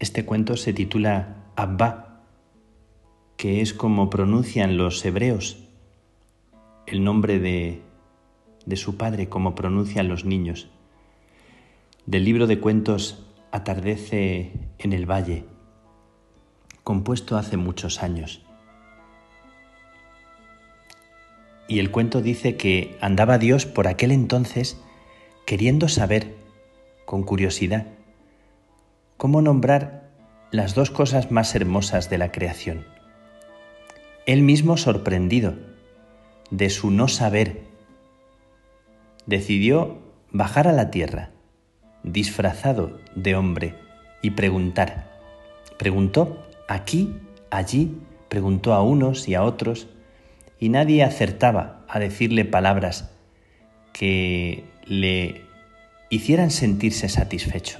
Este cuento se titula Abba, que es como pronuncian los hebreos el nombre de, de su padre, como pronuncian los niños. Del libro de cuentos Atardece en el Valle, compuesto hace muchos años. Y el cuento dice que andaba Dios por aquel entonces queriendo saber, con curiosidad, cómo nombrar las dos cosas más hermosas de la creación. Él mismo sorprendido de su no saber, decidió bajar a la tierra, disfrazado de hombre, y preguntar. Preguntó aquí, allí, preguntó a unos y a otros, y nadie acertaba a decirle palabras que le hicieran sentirse satisfecho.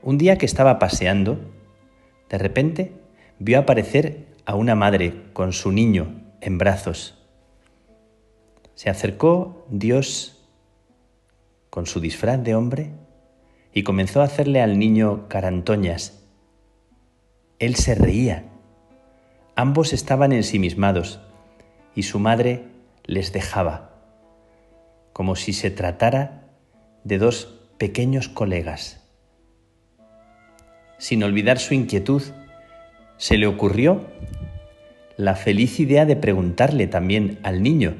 Un día que estaba paseando, de repente vio aparecer a una madre con su niño en brazos. Se acercó Dios con su disfraz de hombre y comenzó a hacerle al niño carantoñas. Él se reía. Ambos estaban ensimismados y su madre les dejaba, como si se tratara de dos pequeños colegas sin olvidar su inquietud, se le ocurrió la feliz idea de preguntarle también al niño,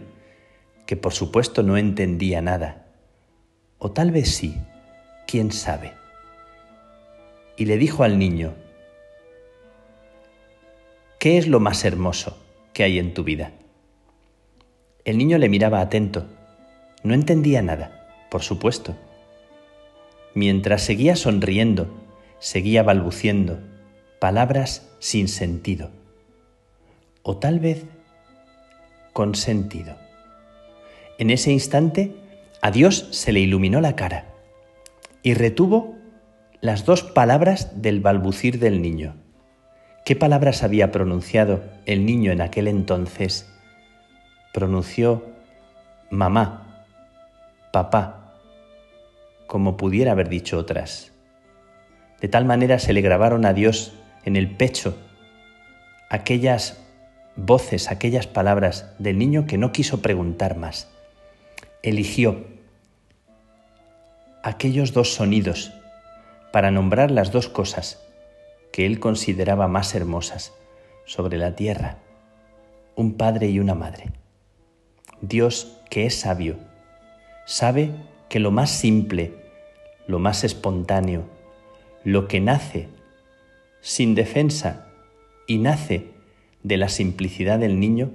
que por supuesto no entendía nada, o tal vez sí, quién sabe. Y le dijo al niño, ¿qué es lo más hermoso que hay en tu vida? El niño le miraba atento, no entendía nada, por supuesto. Mientras seguía sonriendo, seguía balbuciendo palabras sin sentido, o tal vez con sentido. En ese instante a Dios se le iluminó la cara y retuvo las dos palabras del balbucir del niño. ¿Qué palabras había pronunciado el niño en aquel entonces? Pronunció mamá, papá, como pudiera haber dicho otras. De tal manera se le grabaron a Dios en el pecho aquellas voces, aquellas palabras del niño que no quiso preguntar más. Eligió aquellos dos sonidos para nombrar las dos cosas que él consideraba más hermosas sobre la tierra, un padre y una madre. Dios, que es sabio, sabe que lo más simple, lo más espontáneo, lo que nace sin defensa y nace de la simplicidad del niño,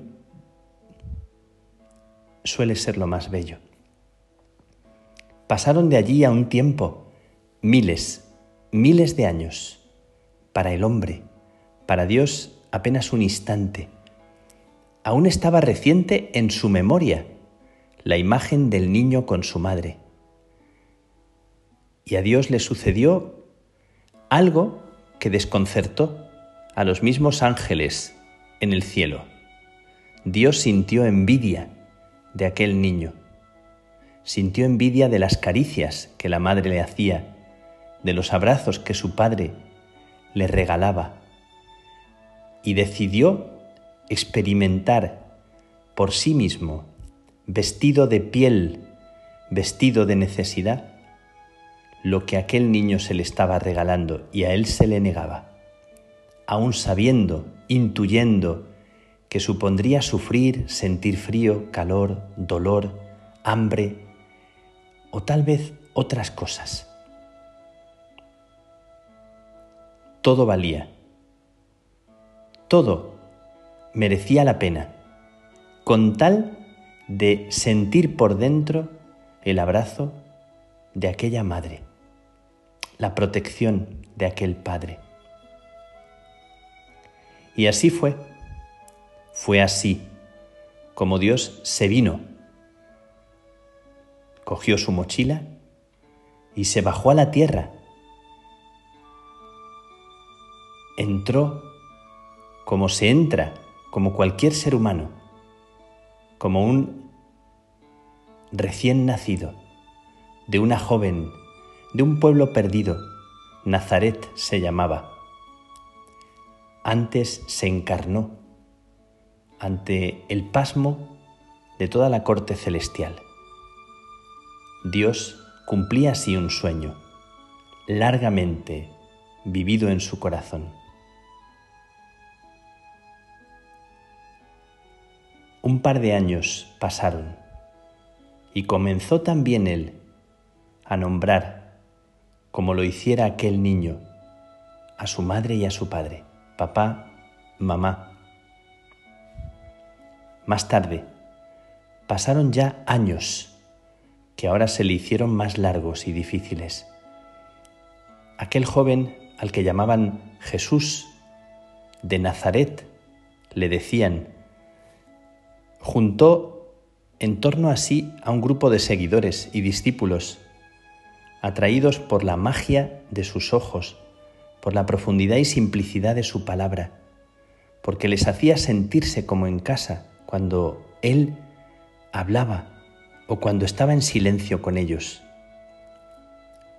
suele ser lo más bello. Pasaron de allí a un tiempo miles, miles de años. Para el hombre, para Dios apenas un instante. Aún estaba reciente en su memoria la imagen del niño con su madre. Y a Dios le sucedió algo que desconcertó a los mismos ángeles en el cielo. Dios sintió envidia de aquel niño, sintió envidia de las caricias que la madre le hacía, de los abrazos que su padre le regalaba, y decidió experimentar por sí mismo, vestido de piel, vestido de necesidad, lo que aquel niño se le estaba regalando y a él se le negaba, aun sabiendo, intuyendo que supondría sufrir, sentir frío, calor, dolor, hambre o tal vez otras cosas. Todo valía, todo merecía la pena, con tal de sentir por dentro el abrazo de aquella madre la protección de aquel Padre. Y así fue, fue así como Dios se vino, cogió su mochila y se bajó a la tierra. Entró como se entra, como cualquier ser humano, como un recién nacido, de una joven de un pueblo perdido, Nazaret se llamaba. Antes se encarnó ante el pasmo de toda la corte celestial. Dios cumplía así un sueño, largamente vivido en su corazón. Un par de años pasaron y comenzó también él a nombrar, como lo hiciera aquel niño, a su madre y a su padre, papá, mamá. Más tarde, pasaron ya años que ahora se le hicieron más largos y difíciles. Aquel joven al que llamaban Jesús de Nazaret, le decían, juntó en torno a sí a un grupo de seguidores y discípulos, atraídos por la magia de sus ojos, por la profundidad y simplicidad de su palabra, porque les hacía sentirse como en casa cuando Él hablaba o cuando estaba en silencio con ellos.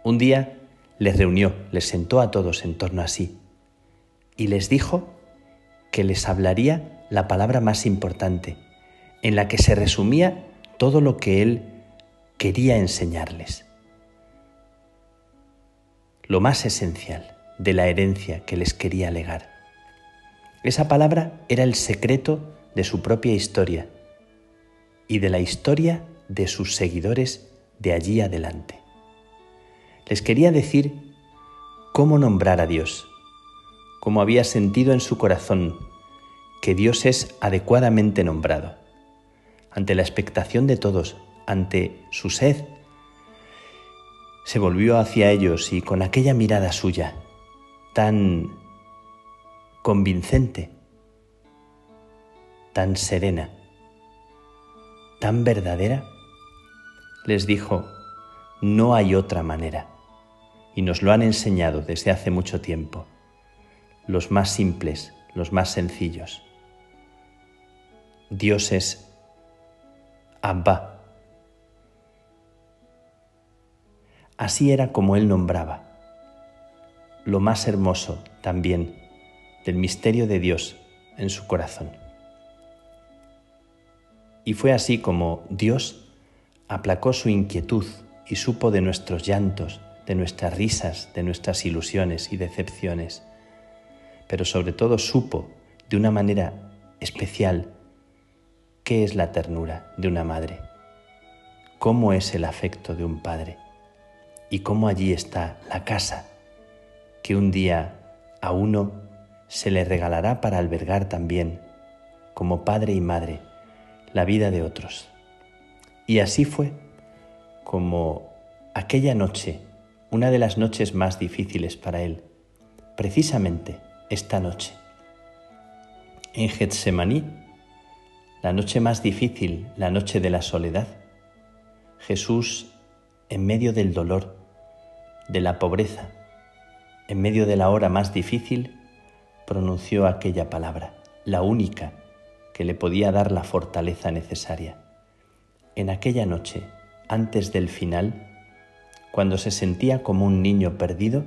Un día les reunió, les sentó a todos en torno a sí y les dijo que les hablaría la palabra más importante, en la que se resumía todo lo que él quería enseñarles. Lo más esencial de la herencia que les quería legar. Esa palabra era el secreto de su propia historia y de la historia de sus seguidores de allí adelante. Les quería decir cómo nombrar a Dios, cómo había sentido en su corazón que Dios es adecuadamente nombrado ante la expectación de todos, ante su sed, se volvió hacia ellos y con aquella mirada suya, tan convincente, tan serena, tan verdadera, les dijo, no hay otra manera. Y nos lo han enseñado desde hace mucho tiempo, los más simples, los más sencillos. Dios es Abba. Así era como él nombraba. Lo más hermoso también del misterio de Dios en su corazón. Y fue así como Dios aplacó su inquietud y supo de nuestros llantos, de nuestras risas, de nuestras ilusiones y decepciones, pero sobre todo supo de una manera especial ¿Qué es la ternura de una madre? ¿Cómo es el afecto de un padre? Y cómo allí está la casa que un día a uno se le regalará para albergar también, como padre y madre, la vida de otros. Y así fue como aquella noche, una de las noches más difíciles para él, precisamente esta noche. En Getsemaní la noche más difícil, la noche de la soledad, Jesús, en medio del dolor, de la pobreza, en medio de la hora más difícil, pronunció aquella palabra, la única que le podía dar la fortaleza necesaria. En aquella noche, antes del final, cuando se sentía como un niño perdido,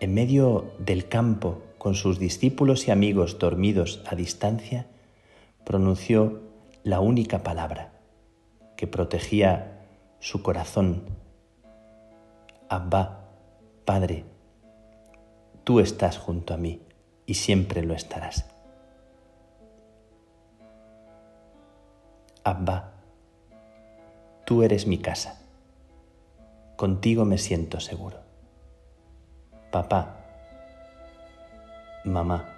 en medio del campo, con sus discípulos y amigos dormidos a distancia, pronunció la única palabra que protegía su corazón. Abba, Padre, tú estás junto a mí y siempre lo estarás. Abba, tú eres mi casa. Contigo me siento seguro. Papá, mamá,